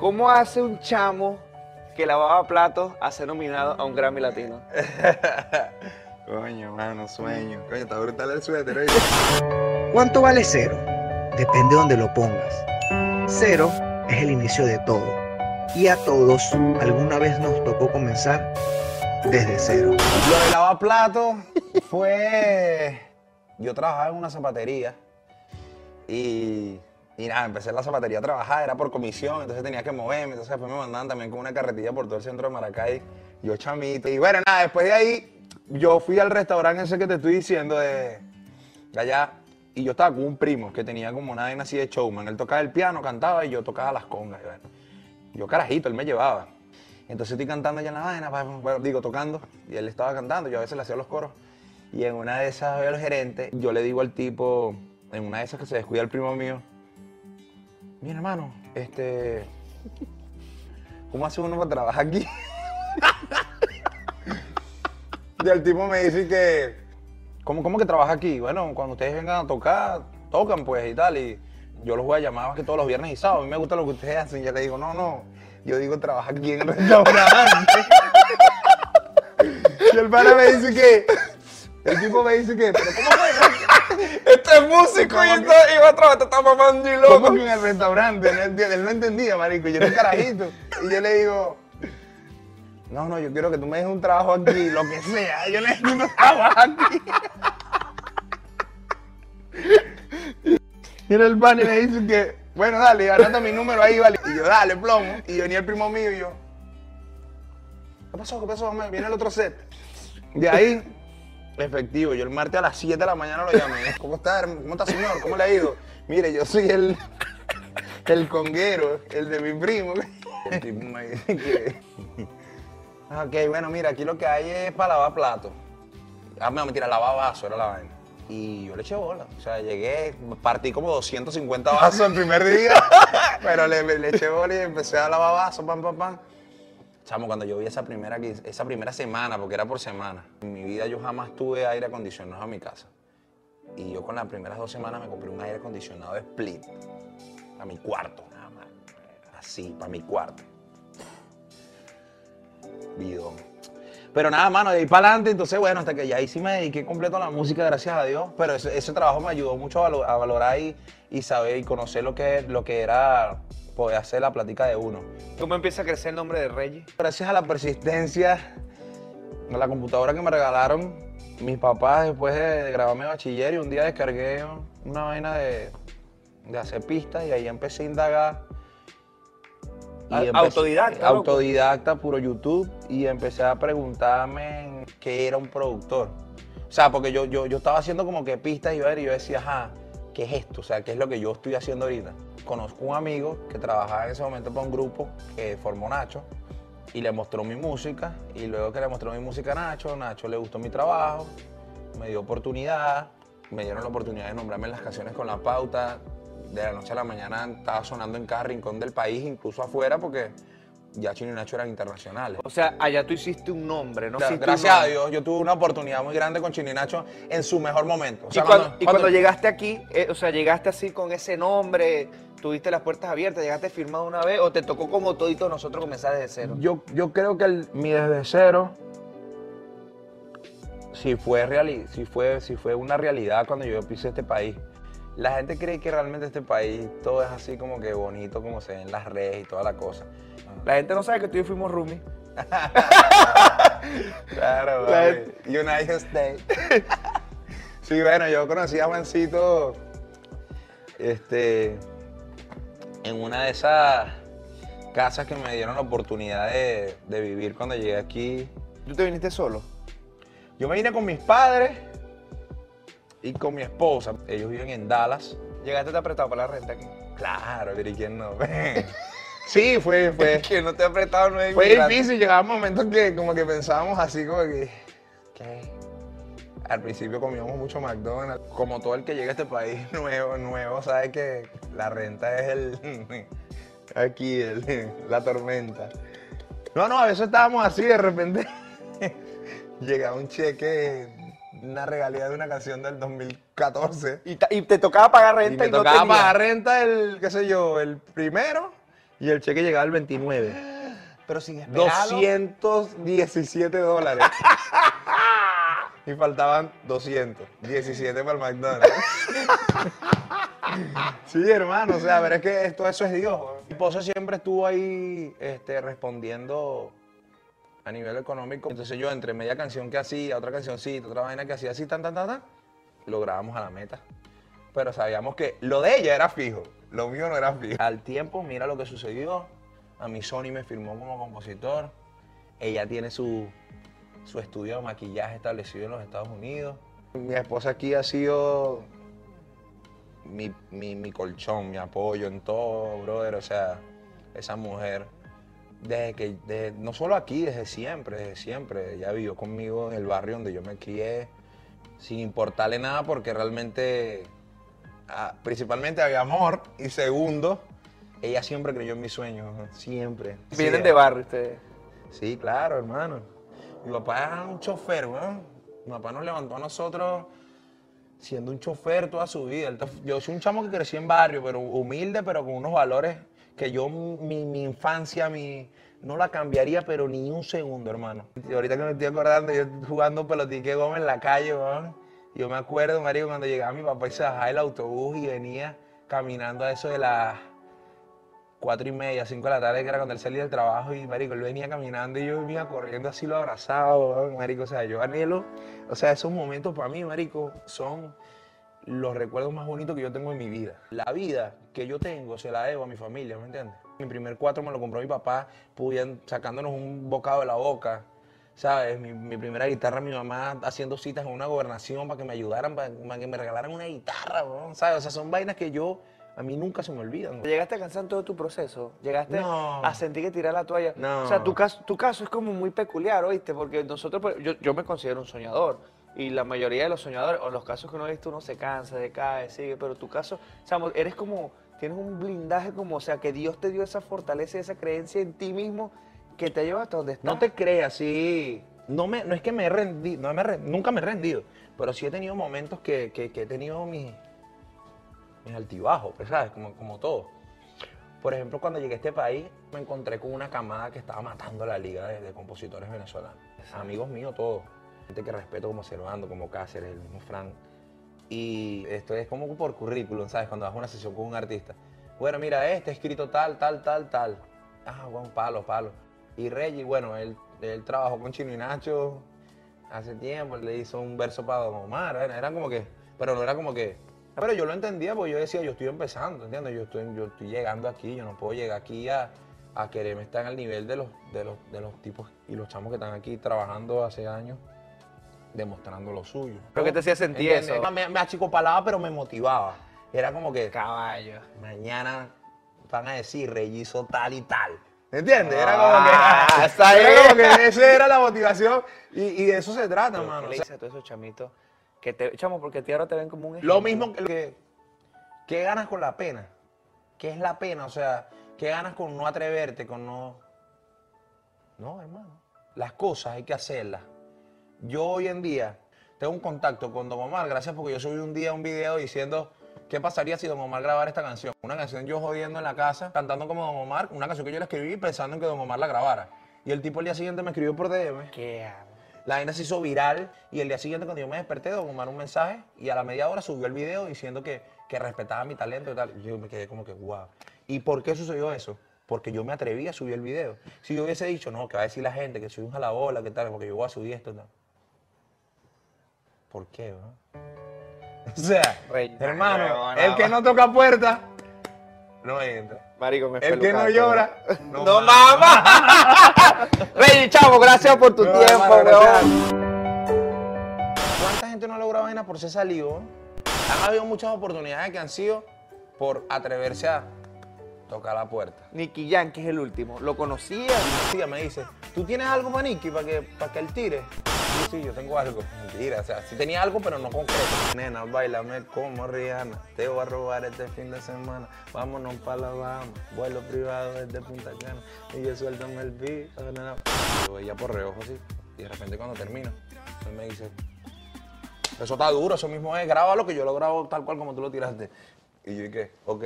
¿Cómo hace un chamo que lavaba platos a ser nominado a un Grammy Latino? Coño, mano, sueño. Coño, está brutal el suéter, oye. ¿Cuánto vale cero? Depende de donde lo pongas. Cero es el inicio de todo. Y a todos alguna vez nos tocó comenzar desde cero. Lo de lavaplatos fue. Yo trabajaba en una zapatería y, y nada, empecé la zapatería a trabajar, era por comisión, entonces tenía que moverme, entonces después me mandaban también con una carretilla por todo el centro de Maracay, yo chamito. Y bueno, nada, después de ahí yo fui al restaurante ese que te estoy diciendo de, de allá y yo estaba con un primo que tenía como una vaina así de showman. Él tocaba el piano, cantaba y yo tocaba las congas. yo carajito, él me llevaba. Entonces estoy cantando allá en la vaina, digo, tocando, y él estaba cantando, yo a veces le hacía los coros. Y en una de esas veo al gerente, yo le digo al tipo, en una de esas que se descuida el primo mío, mira hermano, este, ¿cómo hace uno para trabajar aquí? y el tipo me dice que, ¿cómo, ¿cómo que trabaja aquí? Bueno, cuando ustedes vengan a tocar, tocan pues y tal, y yo los voy a llamar más que todos los viernes y sábados, a mí me gusta lo que ustedes hacen, yo le digo, no, no, yo digo, trabaja aquí en el restaurante. y el pana me dice que, el tipo me dice que, pero ¿cómo que? Este es músico y esto iba a trabajar, te está mamando y ¿Cómo loco. que en el restaurante? Él no entiende- él no entendía, marico. Yo era un carajito. Y yo le digo, no, no, yo quiero que tú me dejes un trabajo aquí, lo que sea. Yo necesito trabajo aquí. Y era el pan y me dice que, bueno, dale, anota mi número ahí, vale. Y yo, dale, plomo. Y venía el primo mío y yo, ¿qué pasó? ¿Qué pasó? Viene el otro set. De ahí, efectivo, yo el martes a las 7 de la mañana lo llamé. ¿Cómo está? ¿Cómo está, señor? ¿Cómo le ha ido? Mire, yo soy el, el conguero, el de mi primo. El tipo me dice que... "Ah, Ok, bueno, mira, aquí lo que hay es para lavar platos. Ah, no, mentira, lavar vasos era la vaina. Y yo le eché bola. O sea, llegué, partí como 250 vasos el primer día, pero le eché bola y empecé a lavar vasos, pam, pam, pam. Chamo, cuando yo vi esa primera, esa primera semana, porque era por semana, en mi vida yo jamás tuve aire acondicionado en mi casa. Y yo con las primeras dos semanas me compré un aire acondicionado de split a mi cuarto, nada más. Así, para mi cuarto. Bidón. Pero nada, mano, de ahí para adelante, entonces, bueno, hasta que ya ahí sí me dediqué completo a la música, gracias a Dios. Pero ese, ese trabajo me ayudó mucho a valorar y, y saber y conocer lo que, lo que era poder hacer la plática de uno. ¿Cómo empieza a crecer el nombre de Reggie? Gracias a la persistencia, a la computadora que me regalaron mis papás después de, de grabarme bachiller y un día descargué una vaina de, de hacer pistas y ahí empecé a indagar. Empecé- autodidacta. Autodidacta, puro YouTube. Y empecé a preguntarme qué era un productor. O sea, porque yo, yo, yo estaba haciendo como que pistas y yo decía, ajá, ¿qué es esto? O sea, ¿qué es lo que yo estoy haciendo ahorita? Conozco un amigo que trabajaba en ese momento para un grupo que formó Nacho y le mostró mi música. Y luego que le mostró mi música a Nacho, Nacho le gustó mi trabajo, me dio oportunidad, me dieron la oportunidad de nombrarme en las canciones con la pauta. De la noche a la mañana estaba sonando en cada rincón del país, incluso afuera, porque ya Chino y Nacho eran internacionales. O sea, allá tú hiciste un nombre, ¿no? O sea, Hiciste un gracias a. Dios, yo tuve una oportunidad muy grande con Chino y Nacho en su mejor momento. O sea, y cuando, y cuando llegaste aquí, eh, o sea, llegaste así con ese nombre, tuviste las puertas abiertas, llegaste firmado una vez o te tocó como todito nosotros comenzar desde cero. Yo, yo creo que el- mi desde cero si fue, reali- si, fue, si fue una realidad cuando yo pisé este país. La gente cree que realmente este país todo es así como que bonito, como se ve en las redes y toda la cosa. La gente no sabe que tú y yo fuimos roomies. Claro, La papi. United States. sí, bueno, yo conocí a Juancito este, en una de esas casas que me dieron la oportunidad de, de vivir cuando llegué aquí. ¿Tú te viniste solo? Yo me vine con mis padres y con mi esposa. Ellos viven en Dallas. Llegaste te apretado para la renta aquí. Claro, pero ¿y quién no? sí, fue, fue, Que no te ha apretado, no es Fue inmigrante. difícil, llegaba momentos que como que pensábamos así como que, ¿qué? Al principio comíamos mucho McDonald's. Como todo el que llega a este país nuevo, nuevo, sabe que la renta es el, aquí, el- la tormenta. No, no, a veces estábamos así, de repente llegaba un cheque, una regalía de una canción del 2014. Y, y te tocaba pagar Y renta me y, no tocaba pagar renta el, qué sé yo, el primero Y el cheque llegaba el 29. Pero sin esperarlo. 217 dólares. y faltaban 200. 17 para el McDonald's. sí, hermano, o sea, pero es que esto, eso es Dios. Mi esposa siempre estuvo ahí este, respondiendo a nivel económico. Entonces yo entre media canción que hacía, otra cancioncita, otra vaina que hacía así, tan, tan, tan, tan, lográbamos a la meta. Pero sabíamos que lo de ella era fijo, lo mío no era fijo. Al tiempo, mira lo que sucedió. A mi Sony me firmó como compositor. Ella tiene su, su estudio de maquillaje establecido en los Estados Unidos. Mi esposa aquí ha sido mi, mi- mi colchón, mi apoyo en todo, brother. O sea, esa mujer, desde que, desde- no solo aquí, desde siempre, desde siempre. Ella vivió conmigo en el barrio donde yo me crié, sin importarle nada, porque realmente, ah, principalmente había amor. Y segundo, ella siempre creyó en mis sueños, siempre. Vienen Sí, de barrio ustedes. Sí, claro, hermano. Mi papá era un chofer, weón. Mi papá nos levantó a nosotros siendo un chofer toda su vida. Yo soy un chamo que crecí en barrio, pero humilde, pero con unos valores que yo, mi, mi infancia, mi, no la cambiaría, pero ni un segundo, hermano. Y ahorita que me estoy acordando, yo jugando pelotique goma en la calle, weón. Yo me acuerdo, marico, cuando llegaba mi papá y se bajaba el autobús y venía caminando a eso de las cuatro y media, cinco de la tarde, que era cuando él salía del trabajo y, marico, él venía caminando y yo venía corriendo así lo abrazado, marico, o sea, yo anhelo, o sea, esos momentos para mí, marico, son los recuerdos más bonitos que yo tengo en mi vida. La vida que yo tengo se la debo a mi familia, ¿me entiendes? Mi primer cuatro me lo compró mi papá, pudiendo, sacándonos un bocado de la boca, ¿sabes? Mi, mi primera guitarra, mi mamá haciendo citas en una gobernación para que me ayudaran, para, para que me regalaran una guitarra, weón, ¿sabes? O sea, son vainas que yo, a mí nunca se me olvidan. ¿Llegaste a cansar todo tu proceso? ¿Llegaste No. a sentir que tirar la toalla? No. O sea, tu caso, tu caso es como muy peculiar, ¿oíste? Porque nosotros, pues, yo, yo me considero un soñador. Y la mayoría de los soñadores, o los casos que uno ha visto, uno se cansa, decae, sigue. Pero tu caso, o sea, mo- eres como, tienes un blindaje como, o sea, que Dios te dio esa fortaleza y esa creencia en ti mismo que te lleva hasta donde estás. No te creas, sí. No, me, no es que me he rendido, no me he nunca me he rendido, pero sí he tenido momentos que, que- que he tenido mis, mis altibajos, pues, ¿sabes? Como, como todo. Por ejemplo, cuando llegué a este país, me encontré con una camada que estaba matando la liga de, de compositores venezolanos. Amigos míos todos. Que respeto como Servando, como Cáceres, el mismo Frank. Y esto es como por currículum, ¿sabes? Cuando vas una sesión con un artista. Bueno, mira, este escrito tal, tal, tal, tal. Ah, bueno, palo, palo. Y Reggie, bueno, él, él trabajó con Chino y Nacho hace tiempo, le hizo un verso para Don Omar, era, era como que, pero no era como que, pero yo lo entendía porque yo decía, yo estoy empezando, ¿entiendes? Yo estoy, yo estoy llegando aquí, yo no puedo llegar aquí a, a quererme estar al nivel de los, de, los, de los tipos y los chamos que están aquí trabajando hace años, demostrando lo suyo. ¿Pero qué te hacía sentir eso? Me, me achicopalaba, pero me motivaba. Era como que, Caballo. mañana van a decir, Reggie hizo tal y tal. ¿Entiendes? Era como Ah, que, está era bien. como que esa era la motivación y, y de eso se trata, ¿Qué mano. le O sea, dices a todos esos chamitos? Que te, chamo, porque a ti ahora te ven como un lo ejemplo. mismo que, que, ¿qué ganas con la pena? ¿Qué es la pena? O sea, ¿qué ganas con no atreverte, con no... No, hermano. Las cosas hay que hacerlas. Yo hoy en día tengo un contacto con Don Omar, gracias porque yo subí un día un video diciendo qué pasaría si Don Omar grabara esta canción. Una canción yo jodiendo en la casa, cantando como Don Omar, una canción que yo le escribí pensando en que Don Omar la grabara. Y el tipo el día siguiente me escribió por DM. ¿Qué? La vaina se hizo viral y el día siguiente cuando yo me desperté, Don Omar un mensaje y a la media hora subió el video diciendo que, que respetaba mi talento y tal. Yo me quedé como que, wow. ¿Y por qué sucedió eso? Porque yo me atreví a subir el video. Si yo hubiese dicho, no, que va a decir la gente que soy un jalabola, que tal, porque yo voy a subir esto, tal. ¿Por qué, no? O sea, Rey, hermano, el que no toca puerta, no entra. Marico, me El que no llora, ¿no? no ¡No mama. Rey, chavo, gracias por tu tiempo, hermano. ¿Cuánta gente no logra vaina por ser salido? Han habido muchas oportunidades que han sido por atreverse a tocar la puerta. Nicky Jam, que es el último. ¿Lo conocía? Y me dice, ¿tú tienes algo para Nicky para que, para que él tire? Sí, sí, yo tengo algo. Mentira, o sea, sí tenía algo, pero no concreto. Nena, bailame como Rihanna. Te voy a robar este fin de semana. Vámonos para la Bahama. Vuelo privado desde Punta Cana. Y yo suéltame el beat. ah, nena. Yo veía por reojo así. Y de repente cuando termino, él me dice, eso está duro, eso mismo es, grábalo que yo lo grabo tal cual como tú lo tiraste. Y yo dije, ok.